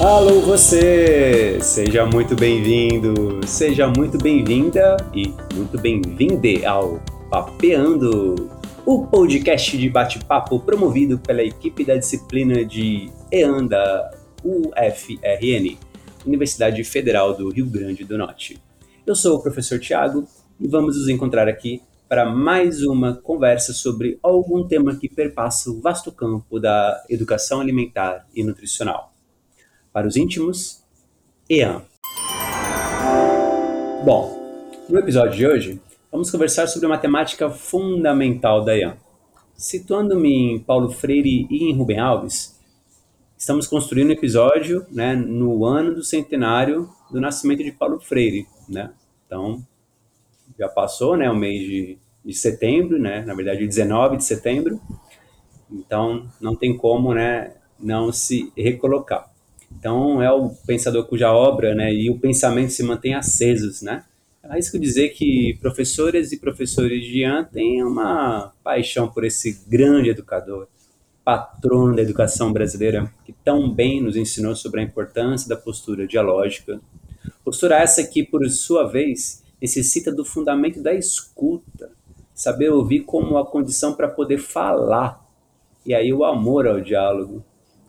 Alô você! Seja muito bem-vindo, seja muito bem-vinda e muito bem-vinde ao Papeando, o podcast de bate-papo promovido pela equipe da disciplina de EAN da UFRN, Universidade Federal do Rio Grande do Norte. Eu sou o professor Tiago e vamos nos encontrar aqui para mais uma conversa sobre algum tema que perpassa o vasto campo da educação alimentar e nutricional para os íntimos, EAN. Bom, no episódio de hoje, vamos conversar sobre a matemática fundamental da EAN. Situando-me em Paulo Freire e em Rubem Alves, estamos construindo um episódio né, no ano do centenário do nascimento de Paulo Freire. Né? Então, já passou né, o mês de, de setembro, né, na verdade, 19 de setembro, então não tem como né, não se recolocar. Então, é o pensador cuja obra né, e o pensamento se mantêm acesos, né? Arrisco dizer que professores e professores de Ian têm uma paixão por esse grande educador, patrono da educação brasileira, que tão bem nos ensinou sobre a importância da postura dialógica. Postura essa que, por sua vez, necessita do fundamento da escuta, saber ouvir como a condição para poder falar, e aí o amor ao diálogo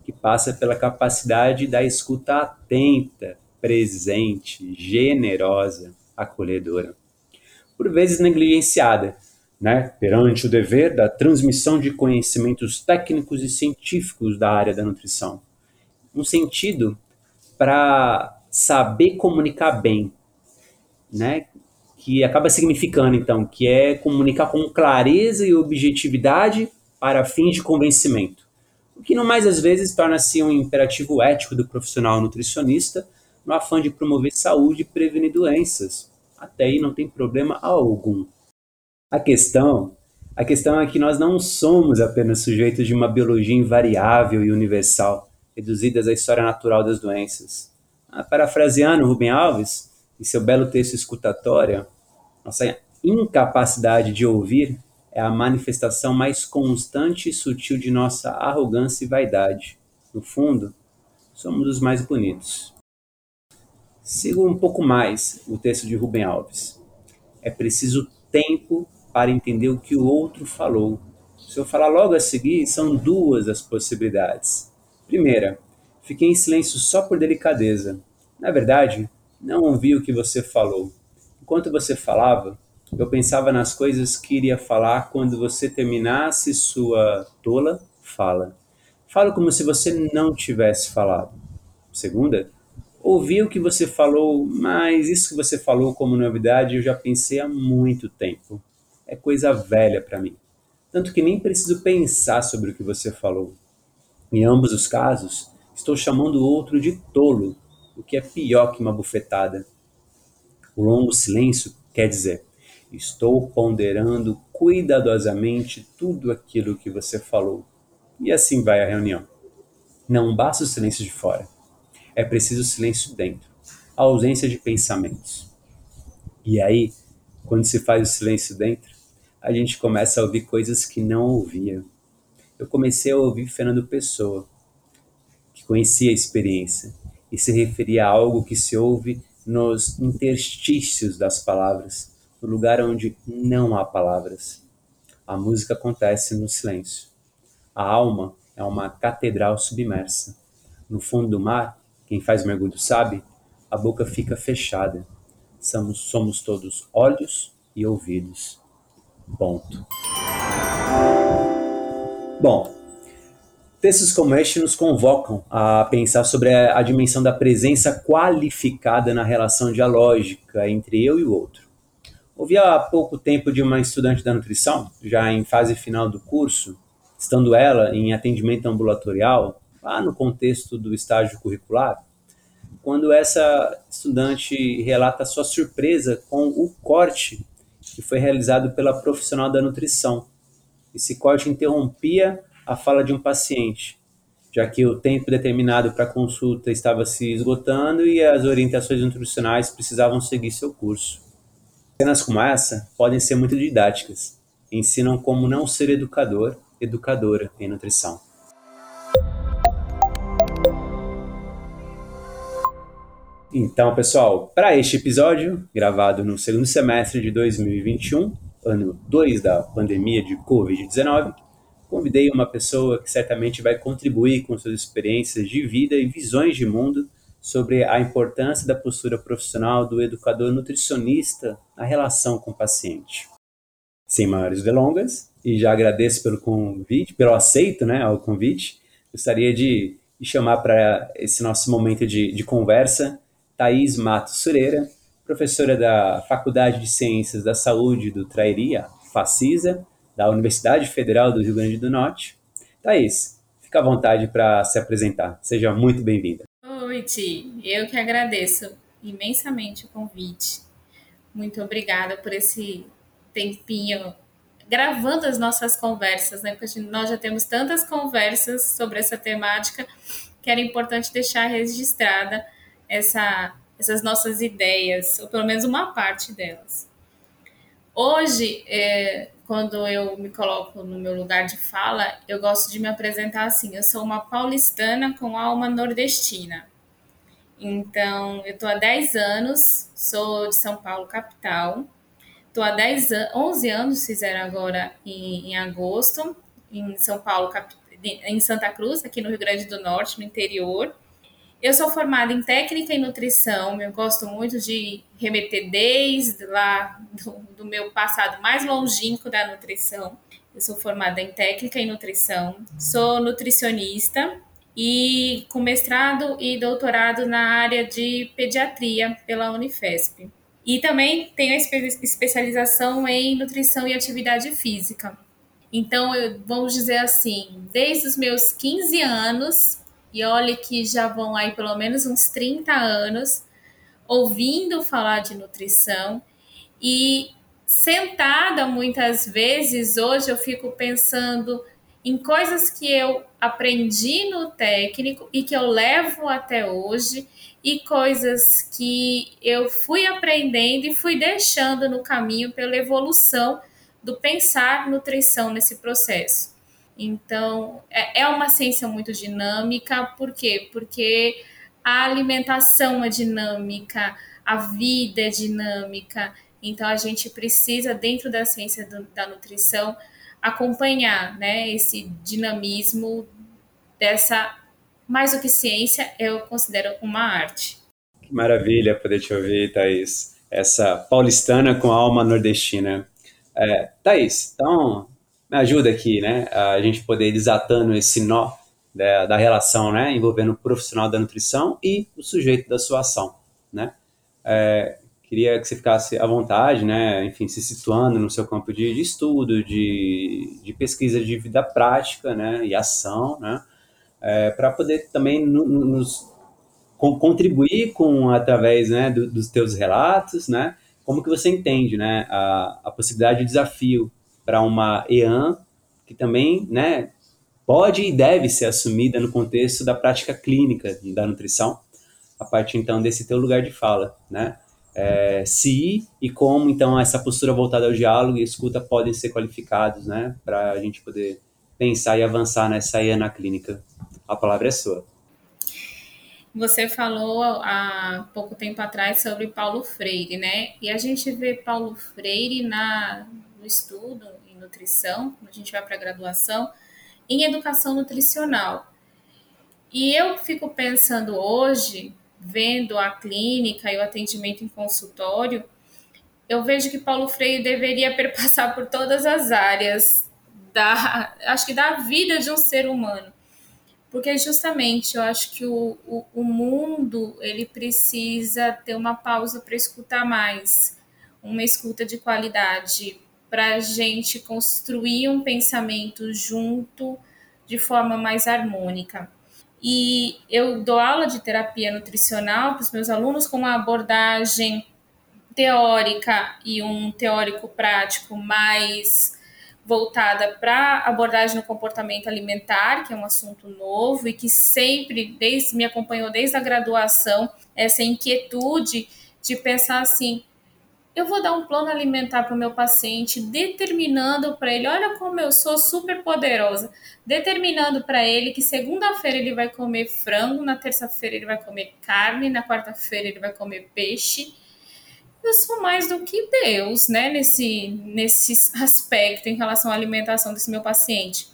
que passa pela capacidade da escuta atenta, presente, generosa, acolhedora. Por vezes negligenciada, né, perante o dever da transmissão de conhecimentos técnicos e científicos da área da nutrição. Um sentido para saber comunicar bem, né, que acaba significando então que é comunicar com clareza e objetividade para fins de convencimento o que no mais às vezes torna-se um imperativo ético do profissional nutricionista no afã de promover saúde e prevenir doenças. Até aí não tem problema algum. A questão, a questão é que nós não somos apenas sujeitos de uma biologia invariável e universal, reduzidas à história natural das doenças. Ah, parafraseando Rubem Alves, em seu belo texto escutatória, nossa incapacidade de ouvir é a manifestação mais constante e sutil de nossa arrogância e vaidade. No fundo, somos os mais bonitos. Sigo um pouco mais o texto de Rubem Alves. É preciso tempo para entender o que o outro falou. Se eu falar logo a seguir, são duas as possibilidades. Primeira, fiquei em silêncio só por delicadeza. Na verdade, não ouvi o que você falou. Enquanto você falava, eu pensava nas coisas que iria falar quando você terminasse sua tola fala. Falo como se você não tivesse falado. Segunda, ouvi o que você falou, mas isso que você falou como novidade eu já pensei há muito tempo. É coisa velha para mim. Tanto que nem preciso pensar sobre o que você falou. Em ambos os casos, estou chamando o outro de tolo, o que é pior que uma bufetada. O longo silêncio quer dizer Estou ponderando cuidadosamente tudo aquilo que você falou. E assim vai a reunião. Não basta o silêncio de fora. É preciso o silêncio dentro. A ausência de pensamentos. E aí, quando se faz o silêncio dentro, a gente começa a ouvir coisas que não ouvia. Eu comecei a ouvir Fernando Pessoa, que conhecia a experiência e se referia a algo que se ouve nos interstícios das palavras, no lugar onde não há palavras. A música acontece no silêncio. A alma é uma catedral submersa. No fundo do mar, quem faz mergulho sabe, a boca fica fechada. Somos, somos todos olhos e ouvidos. Ponto. Bom, textos como este nos convocam a pensar sobre a, dimensão da presença qualificada na relação dialógica entre eu e o outro. Ouvi há pouco tempo de uma estudante da nutrição, já em fase final do curso, estando ela em atendimento ambulatorial, lá no contexto do estágio curricular, quando essa estudante relata sua surpresa com o corte que foi realizado pela profissional da nutrição. Esse corte interrompia a fala de um paciente, já que o tempo determinado para consulta estava se esgotando e as orientações nutricionais precisavam seguir seu curso. Cenas como essa podem ser muito didáticas. Ensinam como não ser educador, educadora em nutrição. Então, pessoal, para este episódio, gravado no segundo semestre de 2021, ano 2 da pandemia de Covid-19, convidei uma pessoa que certamente vai contribuir com suas experiências de vida e visões de mundo sobre a importância da postura profissional do educador nutricionista na relação com o paciente. Sem maiores delongas, e já agradeço pelo convite, pelo aceito né, ao convite, gostaria de, chamar para esse nosso momento de, de conversa Thaís Matos Sureira, professora da Faculdade de Ciências da Saúde do Trairia, FACISA, da Universidade Federal do Rio Grande do Norte. Thaís, fica à vontade para se apresentar. Seja muito bem-vinda. Oi, Ti. Eu que agradeço imensamente o convite. Muito obrigada por esse tempinho gravando as nossas conversas, né? Porque nós já temos tantas conversas sobre essa temática que era importante deixar registrada essa, essas nossas ideias, ou pelo menos uma parte delas. Hoje, é, quando eu me coloco no meu lugar de fala, eu gosto de me apresentar assim: eu sou uma paulistana com alma nordestina. Então, eu estou há 10 anos, sou de São Paulo, capital. Estou há 10 an 11 anos, fizeram agora em, em agosto, em São Paulo, em Santa Cruz, aqui no Rio Grande do Norte, no interior. Eu sou formada em técnica e nutrição, eu gosto muito de remeter desde lá do, do, meu passado mais longínquo da nutrição. Eu sou formada em técnica e nutrição, sou nutricionista e com mestrado e doutorado na área de pediatria pela Unifesp. E também tenho especialização em nutrição e atividade física. Então, eu, vamos dizer assim, desde os meus 15 anos, e olha que já vão aí pelo menos uns 30 anos ouvindo falar de nutrição e sentada muitas vezes hoje eu fico pensando em coisas que eu aprendi no técnico e que eu levo até hoje e coisas que eu fui aprendendo e fui deixando no caminho pela evolução do pensar nutrição nesse processo. Então, é, é uma ciência muito dinâmica, por quê? Porque a alimentação é dinâmica, a vida é dinâmica, então a gente precisa, dentro da ciência do, da nutrição, acompanhar né, esse dinamismo dessa, mais do que ciência, eu considero uma arte. Que maravilha poder te ouvir, Thaís. Essa paulistana com alma nordestina. É, Thaís, então me ajuda aqui, né? A gente poder ir desatando esse nó da, da, relação, né? Envolvendo o profissional da nutrição e o sujeito da sua ação, né? É, queria que você ficasse à vontade, né? Enfim, se situando no seu campo de, de estudo, de, de, pesquisa de vida prática, né? E ação, né? É, para poder também no, nos com, contribuir com através né, do, dos teus relatos, né? Como que você entende, né? A, a possibilidade de desafio para uma EAN que também né, pode e deve ser assumida no contexto da prática clínica da nutrição, a partir então desse teu lugar de fala, né? É, se e como então essa postura voltada ao diálogo e escuta podem ser qualificados, né, para a gente poder pensar e avançar nessa EAN na clínica. A palavra é sua. Você falou há pouco tempo atrás sobre Paulo Freire, né? E a gente vê Paulo Freire na, no estudo em nutrição, quando a gente vai para a graduação, em educação nutricional. E eu fico pensando hoje, vendo a clínica e o atendimento em consultório, eu vejo que Paulo Freire deveria perpassar por todas as áreas da, acho que da vida de um ser humano. Porque justamente eu acho que o, o, o mundo ele precisa ter uma pausa para escutar mais, uma escuta de qualidade, para a gente construir um pensamento junto de forma mais harmônica. E eu dou aula de terapia nutricional para os meus alunos com uma abordagem teórica e um teórico prático mais voltada para abordagem no comportamento alimentar, que é um assunto novo e que sempre desde me acompanhou desde a graduação essa inquietude de pensar assim, eu vou dar um plano alimentar para o meu paciente, determinando para ele, olha como eu sou super poderosa, determinando para ele que segunda-feira ele vai comer frango, na terça-feira ele vai comer carne, na quarta-feira ele vai comer peixe. Eu sou mais do que Deus, né, nesse, nesse aspecto em relação à alimentação desse meu paciente.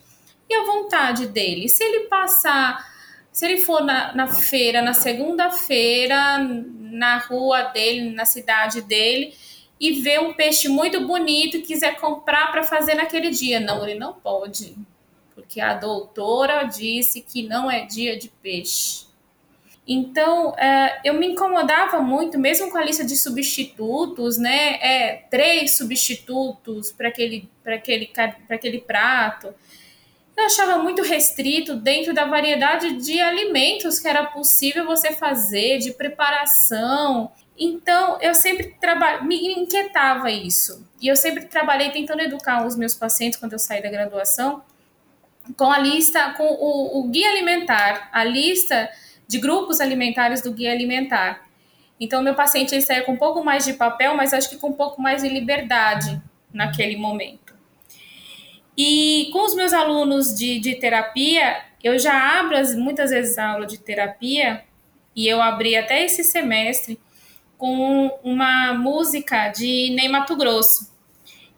E a vontade dele, se ele passar se ele for na, na feira, na segunda-feira, na rua dele, na cidade dele, e ver um peixe muito bonito e quiser comprar para fazer naquele dia. Não, ele não pode, porque a doutora disse que não é dia de peixe. Então, é, eu me incomodava muito, mesmo com a lista de substitutos, né? É, três substitutos para aquele, aquele, aquele prato eu achava muito restrito dentro da variedade de alimentos que era possível você fazer, de preparação. Então, eu sempre trabalhei, me inquietava isso. E eu sempre trabalhei tentando educar os meus pacientes quando eu saí da graduação com a lista, com o, o guia alimentar, a lista de grupos alimentares do guia alimentar. Então, meu paciente ele saía com um pouco mais de papel, mas acho que com um pouco mais de liberdade naquele momento. E com os meus alunos de, de terapia, eu já abro as, muitas vezes a aula de terapia, e eu abri até esse semestre com uma música de Ney Mato Grosso,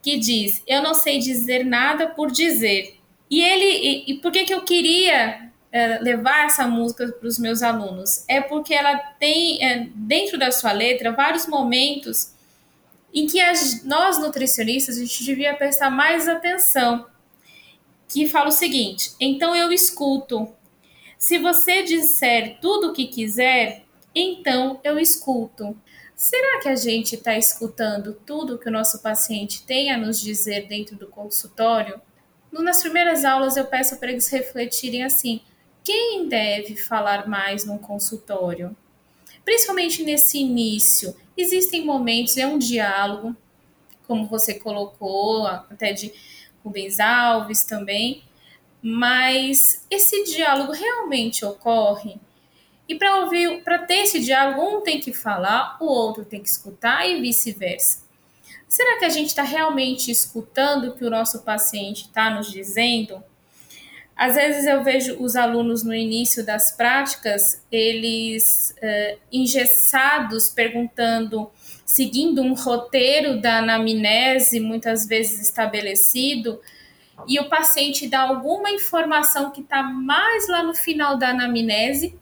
que diz: Eu não sei dizer nada por dizer. E ele, e, e por que, que eu queria é, levar essa música para os meus alunos? É porque ela tem, é, dentro da sua letra, vários momentos em que as, nós nutricionistas a gente devia prestar mais atenção, que fala o seguinte: então eu escuto. Se você disser tudo o que quiser, então eu escuto. Será que a gente está escutando tudo que o nosso paciente tem a nos dizer dentro do consultório? Nas primeiras aulas eu peço para eles refletirem assim: quem deve falar mais num consultório? Principalmente nesse início, existem momentos, é um diálogo, como você colocou, até de Rubens Alves também, mas esse diálogo realmente ocorre? E para ouvir, para ter esse diálogo, um tem que falar, o outro tem que escutar e vice-versa. Será que a gente está realmente escutando o que o nosso paciente está nos dizendo? Às vezes eu vejo os alunos no início das práticas, eles uh, engessados, perguntando, seguindo um roteiro da anamnese, muitas vezes estabelecido, e o paciente dá alguma informação que está mais lá no final da anamnese,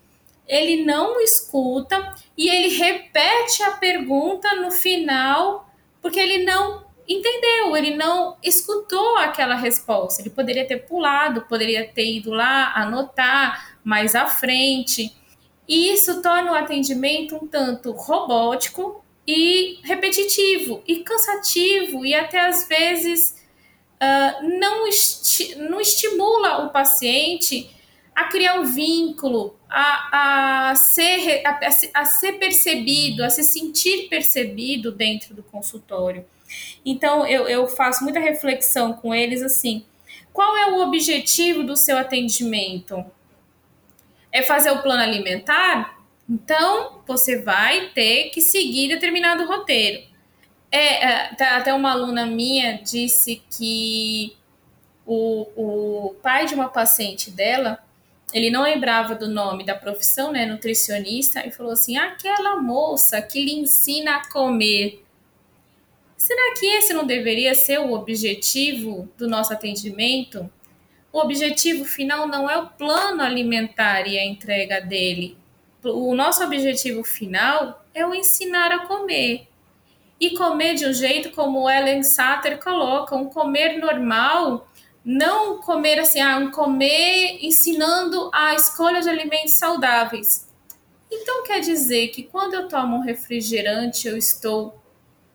ele não escuta e ele repete a pergunta no final, porque ele não entendeu, ele não escutou aquela resposta. Ele poderia ter pulado, poderia ter ido lá anotar mais à frente. E isso torna o atendimento um tanto robótico e repetitivo e cansativo e até às vezes uh, não, esti não estimula o paciente a criar um vínculo, a, a, ser, a, a ser percebido, a se sentir percebido dentro do consultório. Então, eu, eu faço muita reflexão com eles assim: qual é o objetivo do seu atendimento? É fazer o plano alimentar? Então, você vai ter que seguir determinado roteiro. É, é tá, até uma aluna minha disse que o, o pai de uma paciente dela, ele não lembrava do nome da profissão, né, nutricionista, e falou assim: aquela moça que lhe ensina a comer. Será que esse não deveria ser o objetivo do nosso atendimento? O objetivo final não é o plano alimentar e a entrega dele. O nosso objetivo final é o ensinar a comer. E comer de um jeito como Ellen Satter coloca, um comer normal, não comer assim, ah, um comer ensinando a escolha de alimentos saudáveis. Então quer dizer que quando eu tomo um refrigerante, eu estou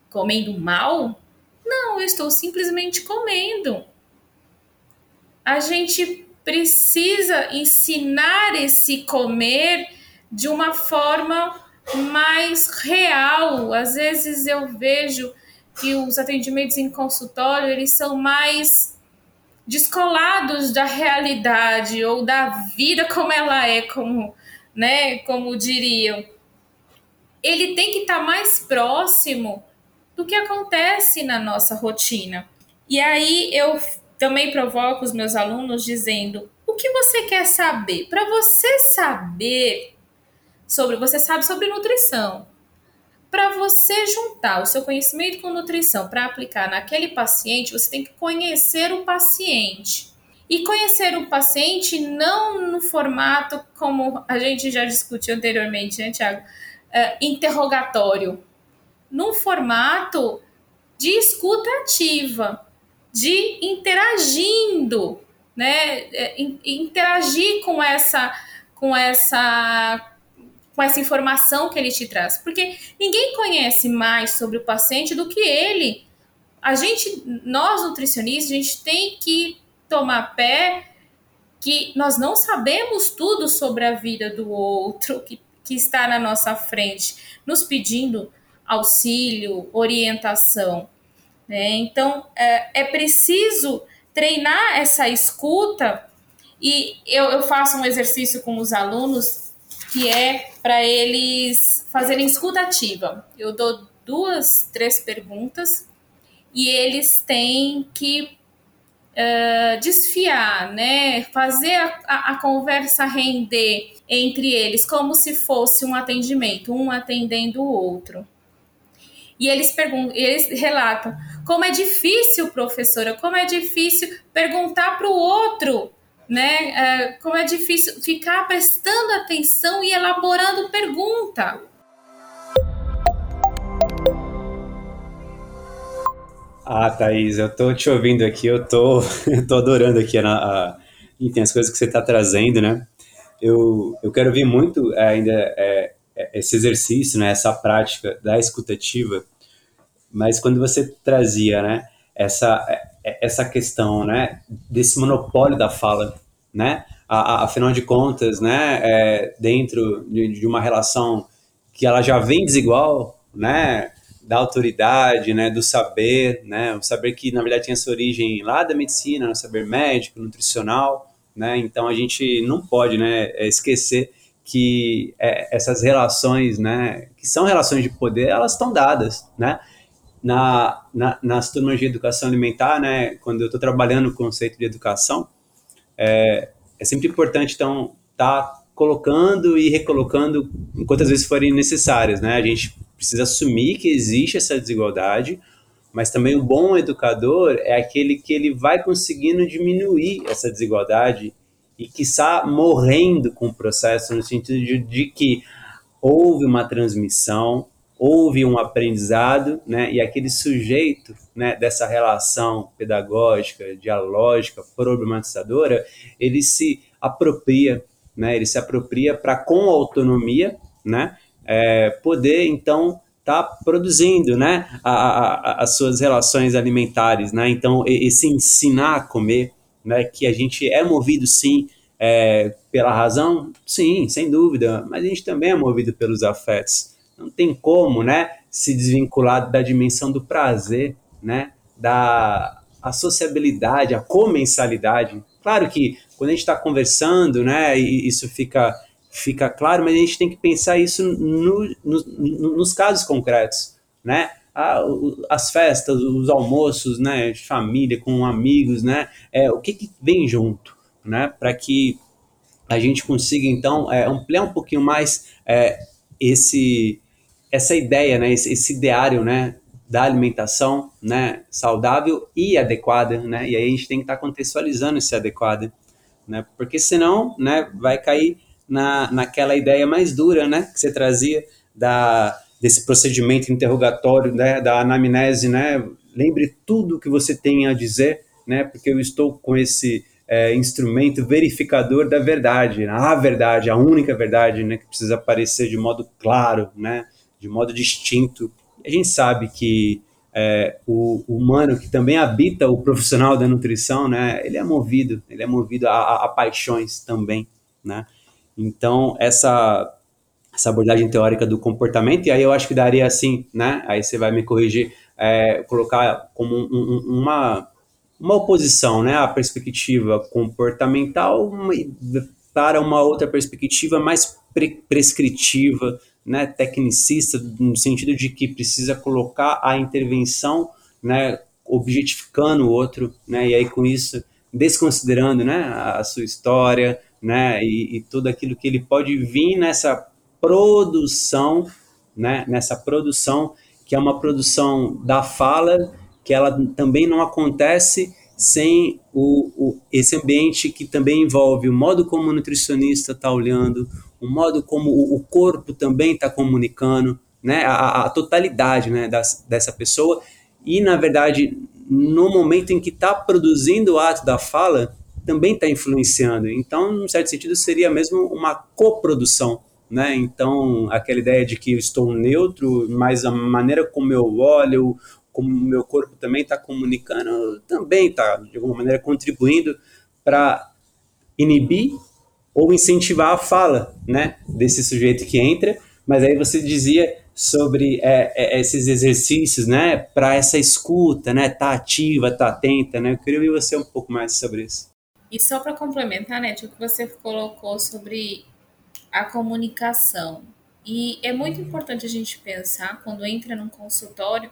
comendo mal? Não, eu estou simplesmente comendo. A gente precisa ensinar esse comer de uma forma mais real. Às vezes eu vejo que os atendimentos em consultório, eles são mais descolados da realidade ou da vida como ela é, como, né, como diriam. Ele tem que estar mais próximo do que acontece na nossa rotina. E aí eu também provoco os meus alunos dizendo: o que você quer saber? Para você saber sobre, você sabe sobre nutrição. Para você juntar o seu conhecimento com nutrição para aplicar naquele paciente, você tem que conhecer o paciente. E conhecer o paciente não no formato como a gente já discutiu anteriormente, né, Tiago? Uh, interrogatório. Num formato de escuta ativa, de interagindo, né? É, interagir com essa, com essa com essa informação que ele te traz, porque ninguém conhece mais sobre o paciente do que ele. A gente, nós nutricionistas, a gente tem que tomar pé que nós não sabemos tudo sobre a vida do outro que, que está na nossa frente, nos pedindo auxílio, orientação. Né? Então, é, é preciso treinar essa escuta e eu, eu faço um exercício com os alunos que é para eles fazerem escuta ativa. Eu dou duas, três perguntas e eles têm que uh, desfiar, né? Fazer a, a, a, conversa render entre eles como se fosse um atendimento, um atendendo o outro. E eles perguntam, eles relatam como é difícil, professora, como é difícil perguntar para o outro, né? Uh, como é difícil ficar prestando atenção e elaborando pergunta. Ah, Thaís, eu tô te ouvindo aqui, eu tô, eu tô adorando aqui a, a, enfim, as coisas que você está trazendo, né? Eu, eu quero ver muito é, ainda é, é, esse exercício, né, essa prática da escutativa, mas quando você trazia, né, essa, é, essa questão, né, desse monopólio da fala, né, a, a, afinal de contas, né, é, dentro de, de uma relação que ela já vem desigual, né, da autoridade, né, do saber, né, o saber que na verdade tem essa origem lá da medicina, no saber médico, nutricional, né, então a gente não pode, né, é, esquecer que é, essas relações, né, que são relações de poder, elas estão dadas, né, na, na, nas turmas de educação alimentar, né, quando eu estou trabalhando o conceito de educação, é, é sempre importante, então, estar tá colocando e recolocando quantas vezes forem necessárias, né, a gente precisa assumir que existe essa desigualdade, mas também o bom educador é aquele que ele vai conseguindo diminuir essa desigualdade e que está morrendo com o processo no sentido de, de, que houve uma transmissão, houve um aprendizado, né, e aquele sujeito, né, dessa relação pedagógica, dialógica, problematizadora, ele se apropria, né, ele se apropria para com autonomia, né, é, poder então tá produzindo, né, a, a, as suas relações alimentares, né, então esse ensinar a comer, né, que a gente é movido sim é, pela razão, sim, sem dúvida, mas a gente também é movido pelos afetos, não tem como, né, se desvincular da dimensão do prazer, né, da a sociabilidade, a comensalidade. Claro que quando a gente está conversando, né, isso fica fica claro, mas a gente tem que pensar isso no, no, nos casos concretos, né? as festas, os almoços, né, de família, com amigos, né, é, o que, que vem junto, né, para que a gente consiga, então, é, ampliar um pouquinho mais é, esse, essa ideia, né, esse, esse ideário, né, da alimentação, né, saudável e adequada, né, e aí a gente tem que estar tá contextualizando esse adequado, né, porque senão, né, vai cair na, naquela ideia mais dura, né, que você trazia da, desse procedimento interrogatório, né, da anamnese, né, lembre tudo que você tem a dizer, né, porque eu estou com esse é, instrumento verificador da verdade, a verdade, a única verdade, né, que precisa aparecer de modo claro, né, de modo distinto. A gente sabe que é, o, humano que também habita o profissional da nutrição, né, ele é movido, ele é movido a, a, paixões também, né. Então, essa, essa abordagem teórica do comportamento, e aí eu acho que daria assim, né? Aí você vai me corrigir, é, colocar como um, uma, uma oposição, né? A perspectiva comportamental para uma outra perspectiva mais pre prescritiva, né, tecnicista, no sentido de que precisa colocar a intervenção, né, objetificando o outro, né, e aí com isso desconsiderando, né, a sua história, né, e, e tudo aquilo que ele pode vir nessa produção, né, nessa produção que é uma produção da fala, que ela também não acontece sem o, o, esse ambiente que também envolve o modo como o nutricionista está olhando, o modo como o, o corpo também está comunicando, né, a, a totalidade né, das, dessa pessoa. E, na verdade, no momento em que está produzindo o ato da fala, também está influenciando. Então, num certo sentido, seria mesmo uma coprodução. Né? Então, aquela ideia de que eu estou neutro, mas a maneira como eu olho, como o meu corpo também está comunicando, também está, de alguma maneira, contribuindo para inibir ou incentivar a fala né, desse sujeito que entra. Mas aí você dizia sobre é, é, esses exercícios, né, para essa escuta, né, tá ativa, tá atenta, né? Eu queria ouvir você um pouco mais sobre isso. E só para complementar, né, o que você colocou sobre a comunicação. E é muito importante a gente pensar quando entra num consultório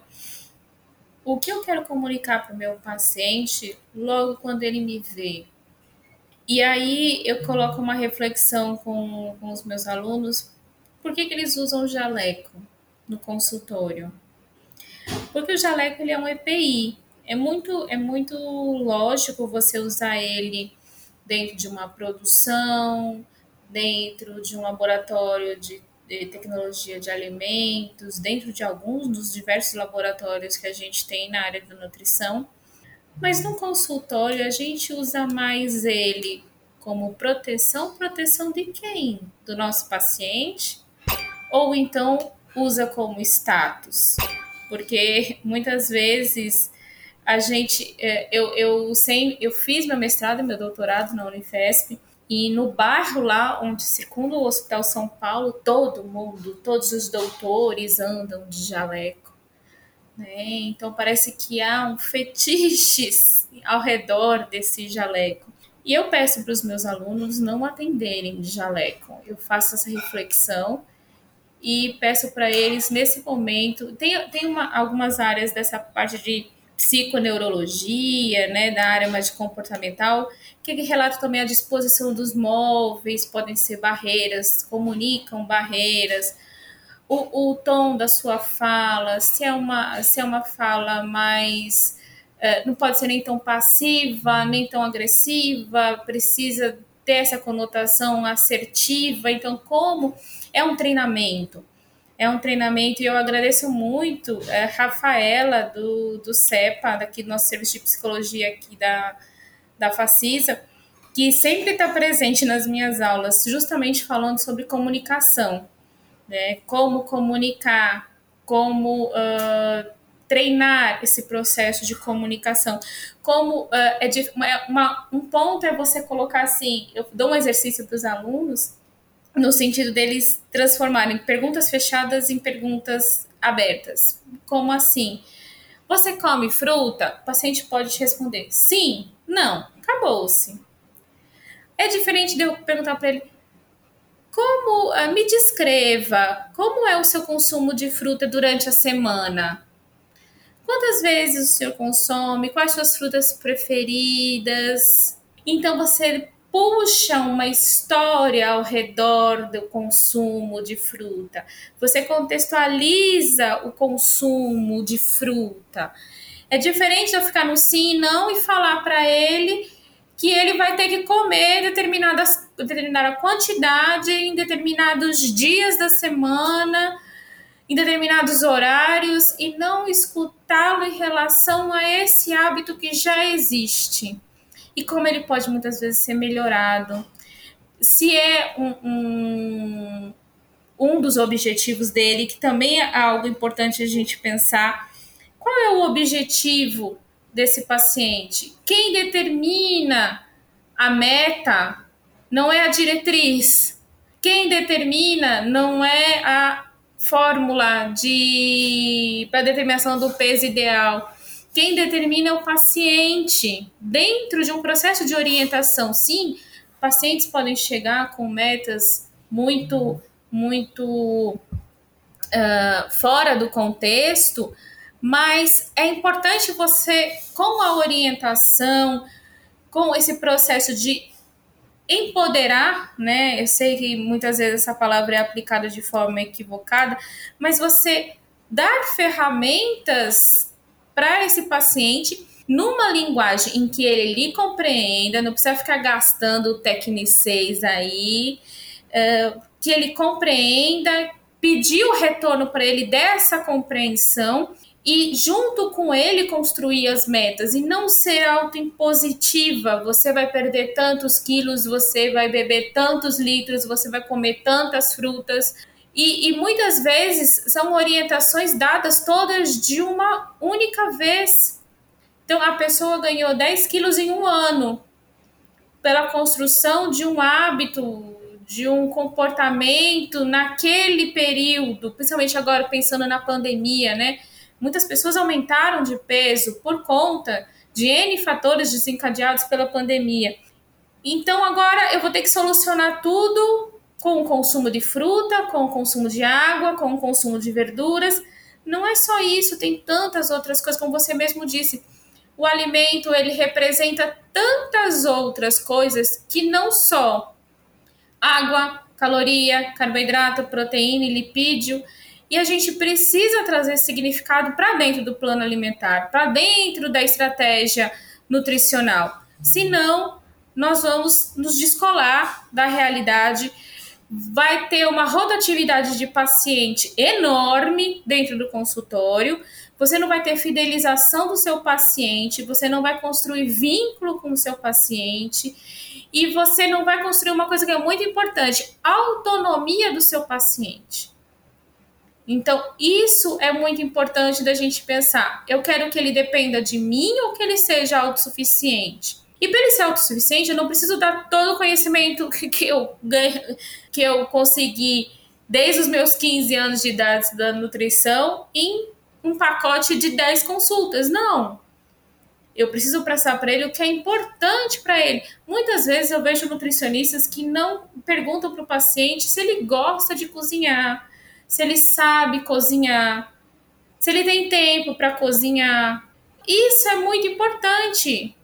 o que eu quero comunicar para o meu paciente logo quando ele me vê. E aí eu coloco uma reflexão com, com os meus alunos, por que, que eles usam o jaleco no consultório? Porque o jaleco ele é um EPI, é muito, é muito lógico você usar ele dentro de uma produção, dentro de um laboratório de de tecnologia de alimentos, dentro de alguns dos diversos laboratórios que a gente tem na área da nutrição. Mas no consultório a gente usa mais ele como proteção, proteção de quem? Do nosso paciente? Ou então usa como status? Porque muitas vezes a gente, é, eu, eu, sem, eu fiz meu mestrado e meu doutorado na Unifesp e no bairro lá onde circunda o Hospital São Paulo, todo mundo, todos os doutores andam de jaleco. Né? Então parece que há um fetiche ao redor desse jaleco. E eu peço para os meus alunos não atenderem de jaleco. Eu faço essa reflexão e peço para eles, nesse momento, tem, tem uma, algumas áreas dessa parte de psiconeurologia, né, da área mais comportamental, que relata também a disposição dos móveis, podem ser barreiras, comunicam barreiras, o, o tom da sua fala, se é uma, se é uma fala mais. Uh, não pode ser nem tão passiva, nem tão agressiva, precisa ter essa conotação assertiva. Então, como é um treinamento? É um treinamento e eu agradeço muito a é, Rafaela do, do CEPA, daqui do nosso serviço de psicologia aqui da, da Facisa, que sempre está presente nas minhas aulas, justamente falando sobre comunicação, né? Como comunicar, como uh, treinar esse processo de comunicação. Como uh, é de, uma, uma, um ponto é você colocar assim, eu dou um exercício para os alunos no sentido deles transformarem perguntas fechadas em perguntas abertas. Como assim? Você come fruta? O paciente pode te responder sim, não, acabou-se. É diferente de eu perguntar para ele como uh, me descreva como é o seu consumo de fruta durante a semana. Quantas vezes o senhor consome? Quais suas frutas preferidas? Então você puxa uma história ao redor do consumo de fruta. Você contextualiza o consumo de fruta. É diferente de eu ficar no sim e não e falar para ele que ele vai ter que comer determinadas, determinada quantidade em determinados dias da semana, em determinados horários e não escutá-lo em relação a esse hábito que já existe e como ele pode muitas vezes ser melhorado. Se é um, um, um dos objetivos dele, que também é algo importante a gente pensar, qual é o objetivo desse paciente? Quem determina a meta não é a diretriz. Quem determina não é a fórmula de para determinação do peso ideal. Quem determina é o paciente. Dentro de um processo de orientação, sim, pacientes podem chegar com metas muito, muito uh, fora do contexto, mas é importante você, com a orientação, com esse processo de empoderar, né? Eu sei que muitas vezes essa palavra é aplicada de forma equivocada, mas você dar ferramentas para esse paciente numa linguagem em que ele lhe compreenda, não precisa ficar gastando tecnicês aí, uh, que ele compreenda, pedir o retorno para ele dessa compreensão e junto com ele construir as metas e não ser autoimpositiva. Você vai perder tantos quilos, você vai beber tantos litros, você vai comer tantas frutas. E, e muitas vezes são orientações dadas todas de uma única vez. Então a pessoa ganhou 10 quilos em um ano pela construção de um hábito, de um comportamento naquele período, principalmente agora pensando na pandemia, né? Muitas pessoas aumentaram de peso por conta de N fatores desencadeados pela pandemia. Então agora eu vou ter que solucionar tudo com o consumo de fruta, com o consumo de água, com o consumo de verduras. Não é só isso, tem tantas outras coisas, como você mesmo disse. O alimento, ele representa tantas outras coisas que não só água, caloria, carboidrato, proteína e lipídio, e a gente precisa trazer significado para dentro do plano alimentar, para dentro da estratégia nutricional. Senão, nós vamos nos descolar da realidade. Vai ter uma rotatividade de paciente enorme dentro do consultório. Você não vai ter fidelização do seu paciente, você não vai construir vínculo com o seu paciente e você não vai construir uma coisa que é muito importante: autonomia do seu paciente. Então, isso é muito importante da gente pensar. Eu quero que ele dependa de mim ou que ele seja autossuficiente? E para ele ser autossuficiente, eu não preciso dar todo o conhecimento que eu ganho, que eu consegui desde os meus 15 anos de idade da nutrição em um pacote de 10 consultas. Não. Eu preciso passar para ele o que é importante para ele. Muitas vezes eu vejo nutricionistas que não perguntam para o paciente se ele gosta de cozinhar se ele sabe cozinhar, se ele tem tempo para cozinhar. Isso é muito importante.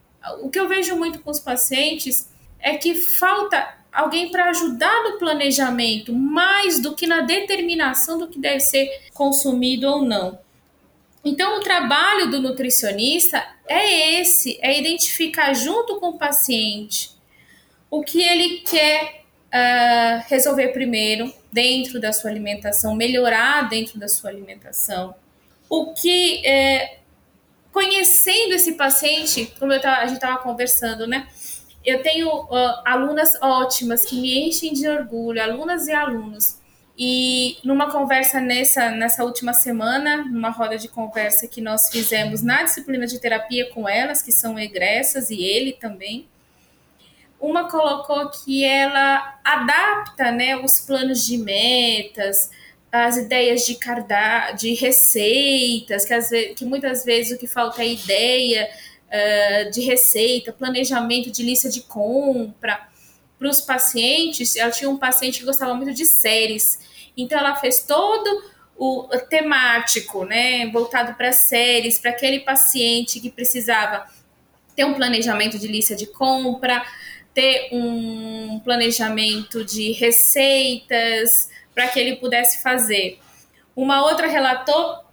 O que eu vejo muito com os pacientes é que falta alguém para ajudar no planejamento, mais do que na determinação do que deve ser consumido ou não. Então, o trabalho do nutricionista é esse: é identificar junto com o paciente o que ele quer uh, resolver primeiro dentro da sua alimentação, melhorar dentro da sua alimentação. O que, é, conhecendo esse paciente, como eu tava, a gente estava conversando, né? Eu tenho uh, alunas ótimas que me enchem de orgulho, alunas e alunos. E numa conversa nessa, nessa última semana, numa roda de conversa que nós fizemos na disciplina de terapia com elas, que são egressas, e ele também, uma colocou que ela adapta né, os planos de metas, as ideias de cardápio, de receitas, que, às vezes, que muitas vezes o que falta é ideia uh, de receita, planejamento de lista de compra para os pacientes. Ela tinha um paciente que gostava muito de séries, então ela fez todo o temático, né, voltado para séries, para aquele paciente que precisava ter um planejamento de lista de compra, ter um planejamento de receitas para que ele pudesse fazer. Uma outra relatou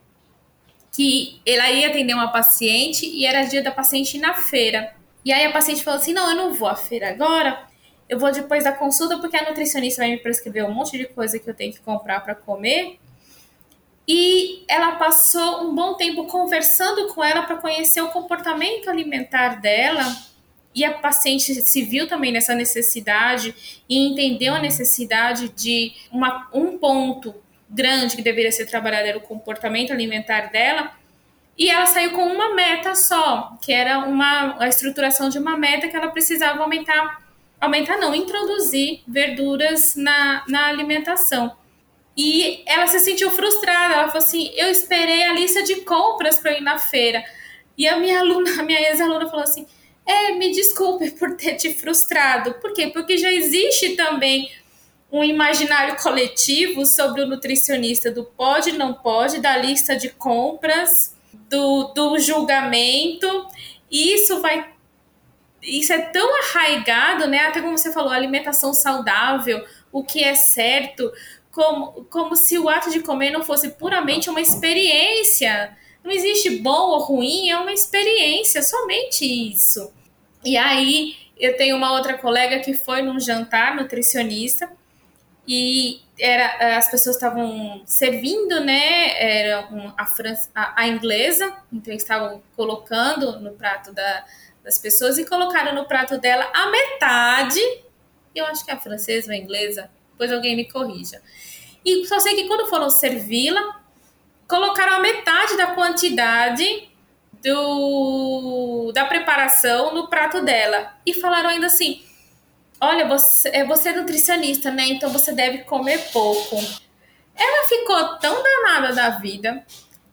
que ela ia atender uma paciente e era dia da paciente ir na feira. E aí a paciente falou assim: não, eu não vou à feira agora, eu vou depois da consulta porque a nutricionista vai me prescrever um monte de coisa que eu tenho que comprar para comer. E ela passou um bom tempo conversando com ela para conhecer o comportamento alimentar dela e a paciente se viu também nessa necessidade e entendeu a necessidade de uma, um ponto grande que deveria ser trabalhado era o comportamento alimentar dela. E ela saiu com uma meta só, que era uma a estruturação de uma meta que ela precisava aumentar, aumentar não, introduzir verduras na, na alimentação. E ela se sentiu frustrada, ela falou assim: "Eu esperei a lista de compras para ir na feira". E a minha aluna, a minha ex-aluna falou assim: é, me desculpe por ter te frustrado. Por quê? Porque já existe também um imaginário coletivo sobre o nutricionista do pode, não pode, da lista de compras, do, do julgamento. E isso vai. Isso é tão arraigado, né? Até como você falou, alimentação saudável, o que é certo, como, como se o ato de comer não fosse puramente uma experiência. Não existe bom ou ruim, é uma experiência, somente isso. E aí, eu tenho uma outra colega que foi num jantar nutricionista e era as pessoas estavam servindo, né? Era um, a, França, a, a, inglesa, então estavam colocando no prato da, das pessoas e colocaram no prato dela a metade. Eu acho que é a francesa ou a inglesa, depois alguém me corrija. E só sei que quando foram servi-la, colocaram a metade da quantidade do, da preparação no prato dela. E falaram ainda assim: Olha, você, é, você é nutricionista, né? Então você deve comer pouco. Ela ficou tão danada da vida,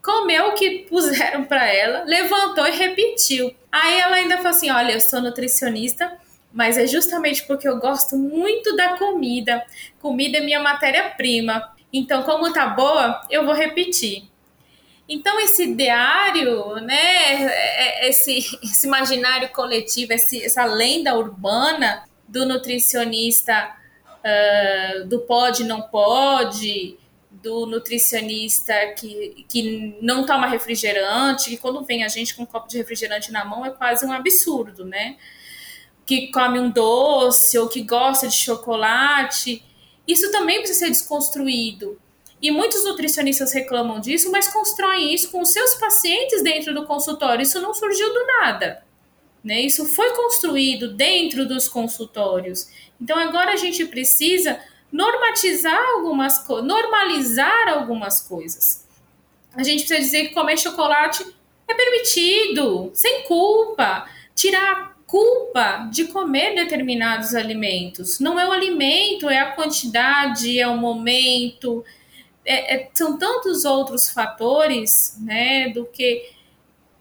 comeu o que puseram para ela, levantou e repetiu. Aí ela ainda falou assim: Olha, eu sou nutricionista, mas é justamente porque eu gosto muito da comida. Comida é minha matéria-prima. Então, como tá boa, eu vou repetir. Então, esse ideário, né, é, é, esse, esse imaginário coletivo, esse, essa lenda urbana do nutricionista uh, do pode, não pode, do nutricionista que, que não toma refrigerante, que quando vem a gente com um copo de refrigerante na mão é quase um absurdo, né? Que come um doce ou que gosta de chocolate. Isso também precisa ser desconstruído e muitos nutricionistas reclamam disso, mas constroem isso com os seus pacientes dentro do consultório. Isso não surgiu do nada. Né? Isso foi construído dentro dos consultórios. Então agora a gente precisa normatizar algumas coisas, normalizar algumas coisas. A gente precisa dizer que comer chocolate é permitido, sem culpa. Tirar a culpa de comer determinados alimentos. Não é o alimento, é a quantidade, é o momento, é, é, são tantos outros fatores, né, do que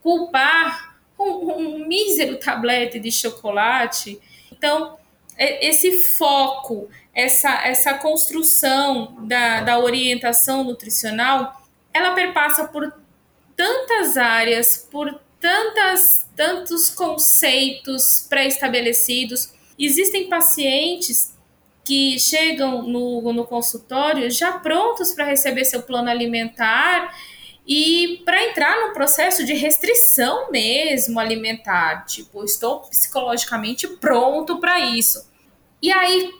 culpar um, um mísero tablete de chocolate. Então, é, esse foco, essa, essa construção da, da orientação nutricional, ela perpassa por tantas áreas, por tantas, tantos conceitos pré-estabelecidos. Existem pacientes que chegam no, no consultório já prontos para receber seu plano alimentar e para entrar no processo de restrição mesmo alimentar, tipo, estou psicologicamente pronto para isso. E aí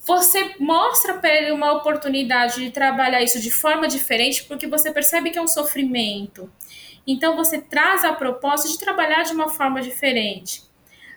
você mostra para ele uma oportunidade de trabalhar isso de forma diferente, porque você percebe que é um sofrimento. Então você traz a proposta de trabalhar de uma forma diferente.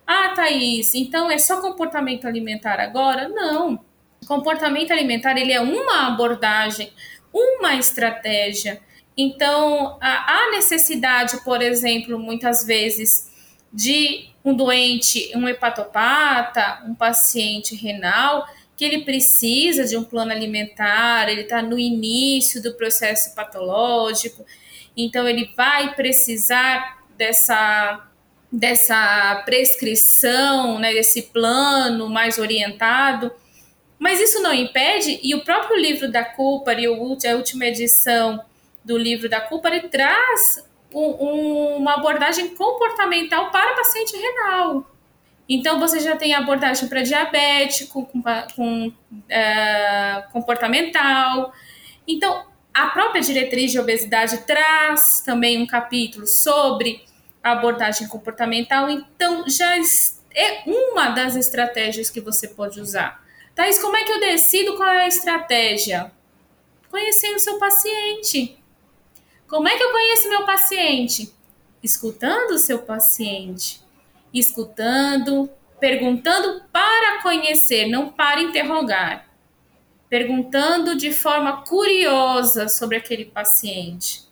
Ah, Thaís, então é só comportamento alimentar agora? Não. Comportamento alimentar ele é uma abordagem, uma estratégia. Então, há necessidade, por exemplo, muitas vezes, de um doente, um hepatopata, um paciente renal, que ele precisa de um plano alimentar, ele está no início do processo patológico, então ele vai precisar dessa dessa prescrição, né, desse plano mais orientado. Mas isso não impede, e o próprio livro da culpa e a última edição do livro da culpa, ele traz um, um, uma abordagem comportamental para paciente renal. Então, você já tem abordagem para diabético, com, com é, comportamental. Então, a própria diretriz de obesidade traz também um capítulo sobre abordagem comportamental, então já é uma das estratégias que você pode usar. Thais, como é que eu decido qual é a estratégia? Conhecendo o seu paciente. Como é que eu conheço meu paciente? Escutando o seu paciente. Escutando, perguntando para conhecer, não para interrogar. Perguntando de forma curiosa sobre aquele paciente.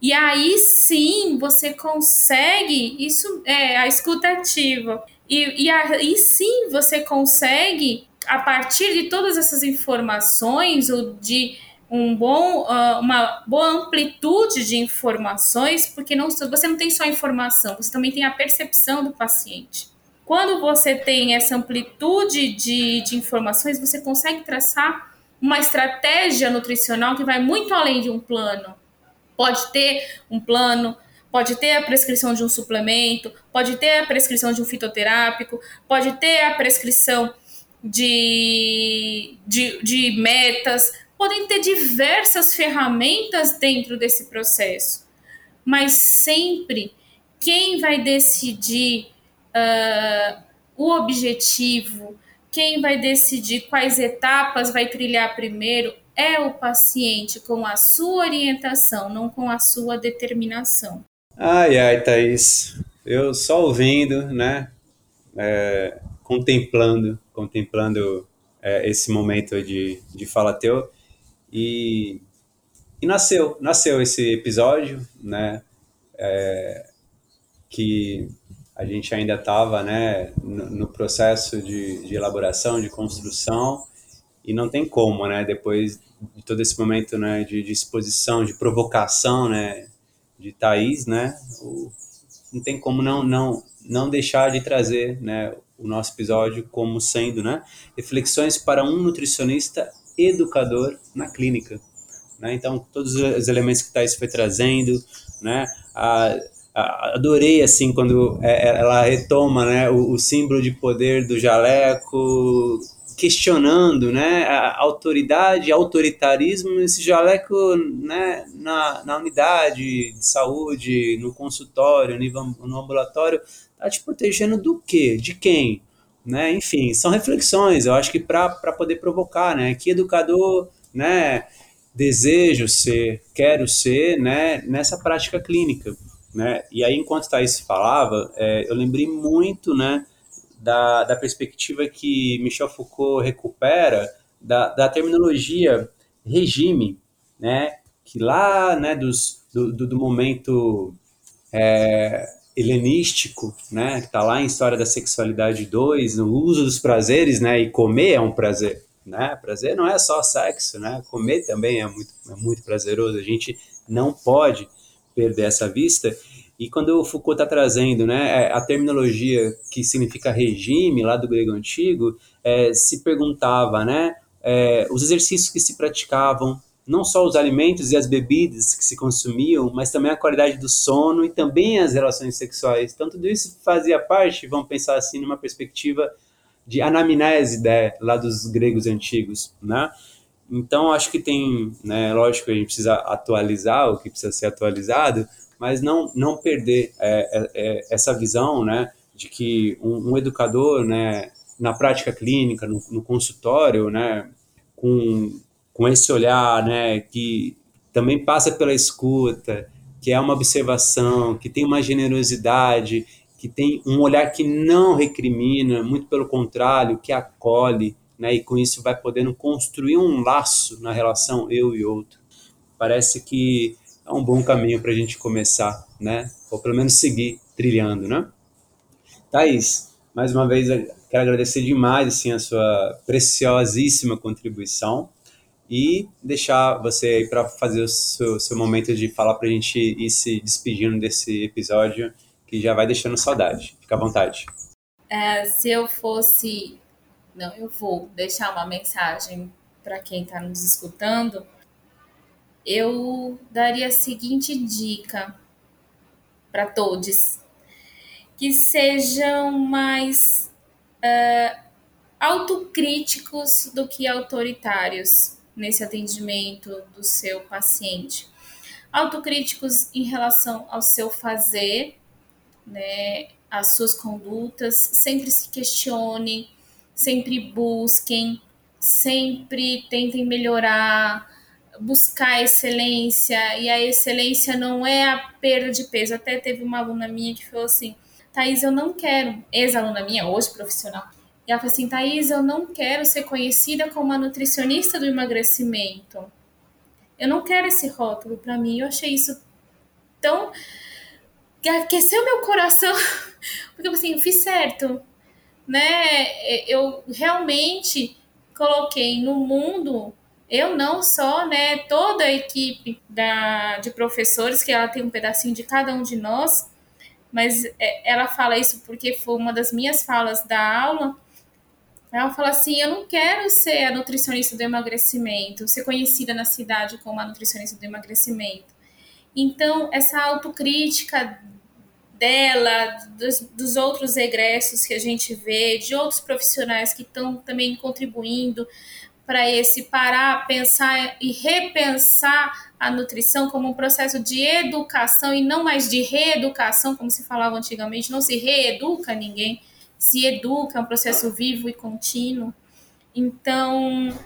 E aí sim você consegue, isso é a escutativa. E, e aí sim você consegue, a partir de todas essas informações, ou de um bom, uh, uma boa amplitude de informações, porque não, você não tem só informação, você também tem a percepção do paciente. Quando você tem essa amplitude de, de informações, você consegue traçar uma estratégia nutricional que vai muito além de um plano. Pode ter um plano, pode ter a prescrição de um suplemento, pode ter a prescrição de um fitoterápico, pode ter a prescrição de, de, de metas, podem ter diversas ferramentas dentro desse processo, mas sempre quem vai decidir uh, o objetivo, quem vai decidir quais etapas vai trilhar primeiro é o paciente com a sua orientação, não com a sua determinação. Ai, ai, Thaís, eu só ouvindo, né, é, contemplando, contemplando é, esse momento de, de fala teu, e, e nasceu, nasceu esse episódio, né, é, que a gente ainda estava, né, no, no, processo de, de elaboração, de construção, e não tem como, né, depois de todo esse momento, né, de, de exposição, de provocação, né, de Thaís, né? O, não tem como não, não, não deixar de trazer né, o nosso episódio como sendo né, reflexões para um nutricionista educador na clínica. Né? Então, todos os elementos que Thais foi trazendo, né? A, adorei assim quando é, ela retoma né, o, o símbolo de poder do jaleco, questionando né, a autoridade, autoritarismo, esse jaleco né, na, na unidade de saúde, no consultório, no ambulatório, está te protegendo do quê? De quem? Né? Enfim, são reflexões, eu acho que para poder provocar, né? Que educador, né? Desejo ser, quero ser, né? Nessa prática clínica, né? E aí, enquanto Thaís falava, é, eu lembrei muito, né? da, da perspectiva que Michel Foucault recupera da, da terminologia regime, né, que lá né, dos, do, do, do momento é, helenístico, né, que está lá em História da Sexualidade 2, no uso dos prazeres, né, e comer é um prazer, né, prazer não é só sexo, né, comer também é muito, é muito prazeroso, a gente não pode perder essa vista, e quando o Foucault está trazendo né, é, a terminologia que significa regime, lá do grego antigo, é, se perguntava né, é, os exercícios que se praticavam, não só os alimentos e as bebidas que se consumiam, mas também a qualidade do sono e também as relações sexuais. Então, tudo isso fazia parte, vamos pensar assim, numa perspectiva de anamnese né, lá dos gregos antigos, né? Então, acho que tem, né, lógico, a gente precisa atualizar o que precisa ser atualizado, mas não, não perder é, é, é, essa visão, né, de que um, um, educador, né, na prática clínica, no, no, consultório, né, com, com esse olhar, né, que também passa pela escuta, que é uma observação, que tem uma generosidade, que tem um olhar que não recrimina, muito pelo contrário, que acolhe, né, e com isso vai podendo construir um laço na relação eu e outro. Parece que é um bom caminho para a gente começar, né? Ou pelo menos seguir trilhando, né? Thaís, mais uma vez quero agradecer demais assim, a sua preciosíssima contribuição e deixar você aí para fazer o seu, seu, momento de falar para a gente ir se despedindo desse episódio que já vai deixando saudade. Fica à vontade. É, se eu fosse. Não, eu vou deixar uma mensagem para quem está nos escutando. Eu daria a seguinte dica para todos: que sejam mais uh, autocríticos do que autoritários nesse atendimento do seu paciente. Autocríticos em relação ao seu fazer, né, as suas condutas, sempre se questionem, sempre busquem, sempre tentem melhorar, buscar excelência, e a excelência não é a perda de peso. Até teve uma aluna minha que falou assim: Thaís, eu não quero, ex-aluna minha, hoje profissional, e ela falou assim: Thaís, eu não quero ser conhecida como a nutricionista do emagrecimento. Eu não quero esse rótulo para mim. Eu achei isso tão. aqueceu meu coração, porque assim, eu fiz certo, né? Eu realmente coloquei no mundo eu não só, né, toda a equipe da, de professores, que ela tem um pedacinho de cada um de nós, mas é, ela fala isso porque foi uma das minhas falas da aula. Ela fala assim: Eu não quero ser a nutricionista do emagrecimento, ser conhecida na cidade como a nutricionista do emagrecimento. Então, essa autocrítica dela, dos, dos, outros egressos que a gente vê, de outros profissionais que estão também contribuindo para esse parar, pensar e repensar a nutrição como um processo de educação e não mais de reeducação, como se falava antigamente, não se reeduca ninguém, se educa, é um processo vivo e contínuo. Então,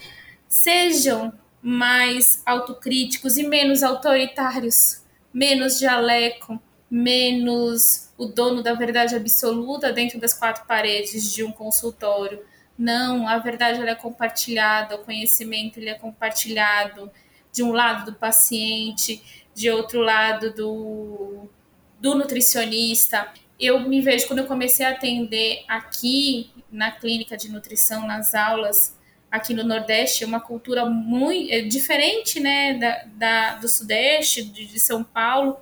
sejam mais autocríticos e menos autoritários, menos jaleco, menos o dono da verdade absoluta dentro das quatro paredes de um consultório. Não, a verdade ela é compartilhada, o conhecimento ele é compartilhado de um lado do paciente, de outro lado do, do nutricionista. Eu me vejo quando eu comecei a atender aqui na clínica de nutrição, nas aulas, aqui no Nordeste, uma cultura muito é diferente né, da, da do Sudeste, de, de São Paulo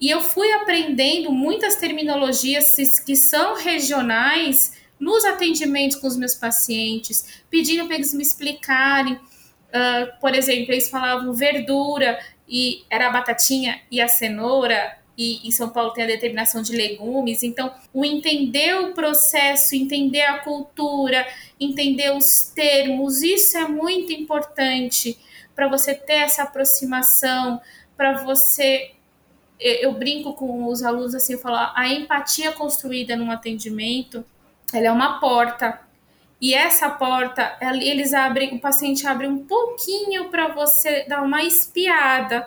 e eu fui aprendendo muitas terminologias que são regionais nos atendimentos com os meus pacientes, pedindo para eles me explicarem. Uh, por exemplo, eles falavam verdura e era a batatinha e a cenoura, e em São Paulo tem a determinação de legumes. Então, o entender o processo, entender a cultura, entender os termos, isso é muito importante para você ter essa aproximação, para você eu, brinco com os alunos assim, eu falo, a empatia construída num atendimento, ela é uma porta. E essa porta, eles abrem, o paciente abre um pouquinho para você dar uma espiada.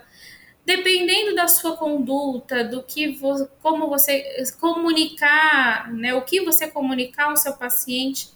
Dependendo da sua conduta, do que como você comunicar, né, o que você comunicar ao seu paciente,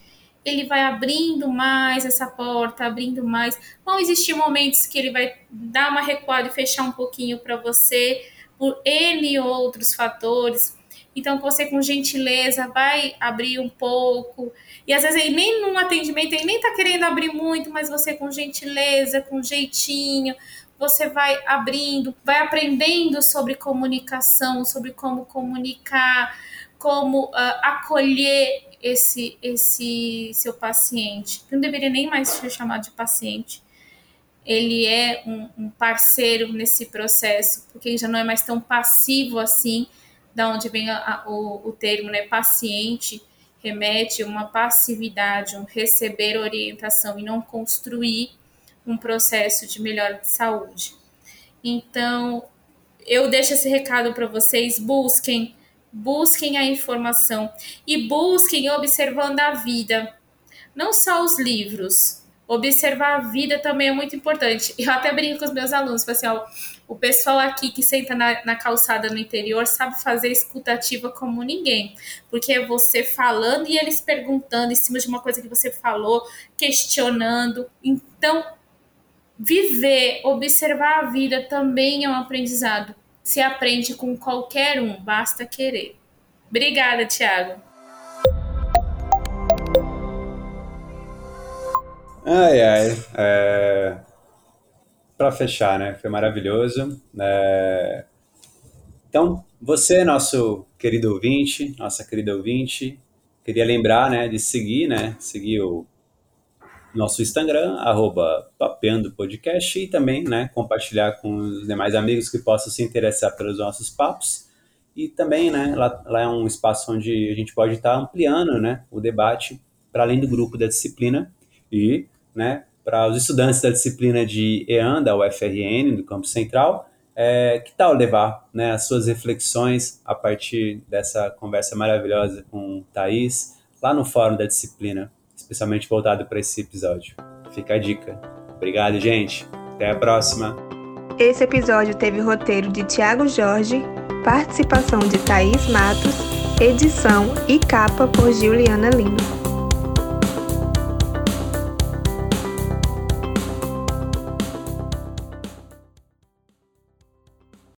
ele vai abrindo mais essa porta, abrindo mais. Vão existir momentos que ele vai dar uma recuada e fechar um pouquinho para você, por N outros fatores. Então, você com gentileza vai abrir um pouco. E às vezes ele nem num atendimento, ele nem tá querendo abrir muito, mas você com gentileza, com jeitinho, você vai abrindo, vai aprendendo sobre comunicação, sobre como comunicar, como uh, acolher esse, esse seu paciente. Não deveria nem mais ser chamado de paciente ele é um, um, parceiro nesse processo, porque ele já não é mais tão passivo assim, da onde vem a, a, o, o termo, né, paciente, remete uma passividade, um receber orientação e não construir um processo de melhora de saúde. Então, eu deixo esse recado para vocês, busquem, busquem a informação e busquem observando a vida, não só os livros, observar a vida também é muito importante. Eu até brinco com os meus alunos, assim, ó, o pessoal aqui que senta na, na, calçada no interior sabe fazer escutativa como ninguém, porque é você falando e eles perguntando em cima de uma coisa que você falou, questionando. Então, viver, observar a vida também é um aprendizado. Se aprende com qualquer um, basta querer. Obrigada, Tiago. Ai, ai. É... Para fechar, né? Foi maravilhoso. É... Então, você, nosso querido ouvinte, nossa querida ouvinte, queria lembrar, né, de seguir, né, seguir o nosso Instagram, arroba Papeando Podcast, e também, né, compartilhar com os demais amigos que possam se interessar pelos nossos papos. E também, né, lá, lá é um espaço onde a gente pode estar ampliando, né, o debate para além do grupo da disciplina e né, para os estudantes da disciplina de EAN, da UFRN, do Campo Central. É, que tal levar né, as suas reflexões a partir dessa conversa maravilhosa com Thaís, lá no fórum da disciplina, especialmente voltado para esse episódio? Fica a dica. Obrigado, gente. Até a próxima. Esse episódio teve roteiro de Tiago Jorge, participação de Thaís Matos, edição e capa por Juliana Lima.